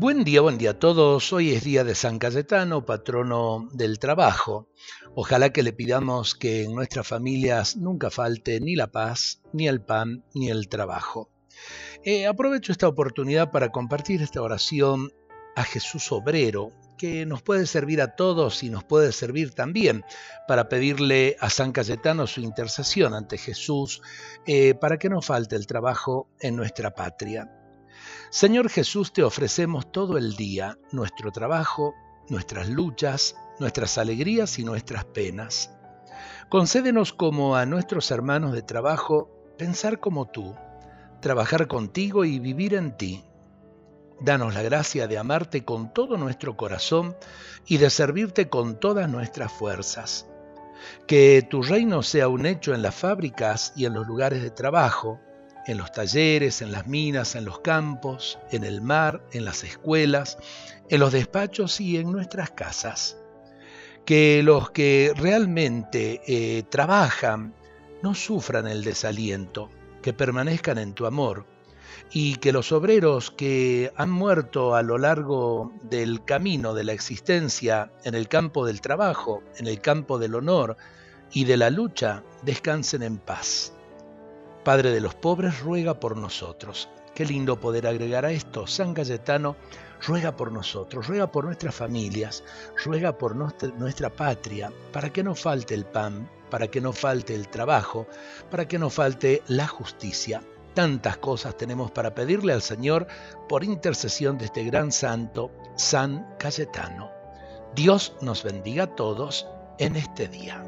Buen día, buen día a todos. Hoy es día de San Cayetano, patrono del trabajo. Ojalá que le pidamos que en nuestras familias nunca falte ni la paz, ni el pan, ni el trabajo. Eh, aprovecho esta oportunidad para compartir esta oración a Jesús Obrero, que nos puede servir a todos y nos puede servir también para pedirle a San Cayetano su intercesión ante Jesús eh, para que no falte el trabajo en nuestra patria. Señor Jesús, te ofrecemos todo el día nuestro trabajo, nuestras luchas, nuestras alegrías y nuestras penas. Concédenos como a nuestros hermanos de trabajo pensar como tú, trabajar contigo y vivir en ti. Danos la gracia de amarte con todo nuestro corazón y de servirte con todas nuestras fuerzas. Que tu reino sea un hecho en las fábricas y en los lugares de trabajo, en los talleres, en las minas, en los campos, en el mar, en las escuelas, en los despachos y en nuestras casas. Que los que realmente eh, trabajan no sufran el desaliento, que permanezcan en tu amor, y que los obreros que han muerto a lo largo del camino de la existencia en el campo del trabajo, en el campo del honor y de la lucha, descansen en paz. Padre de los pobres, ruega por nosotros. Qué lindo poder agregar a esto. San Cayetano ruega por nosotros, ruega por nuestras familias, ruega por nuestra patria, para que no falte el pan, para que no falte el trabajo, para que no falte la justicia. Tantas cosas tenemos para pedirle al Señor por intercesión de este gran santo, San Cayetano. Dios nos bendiga a todos en este día.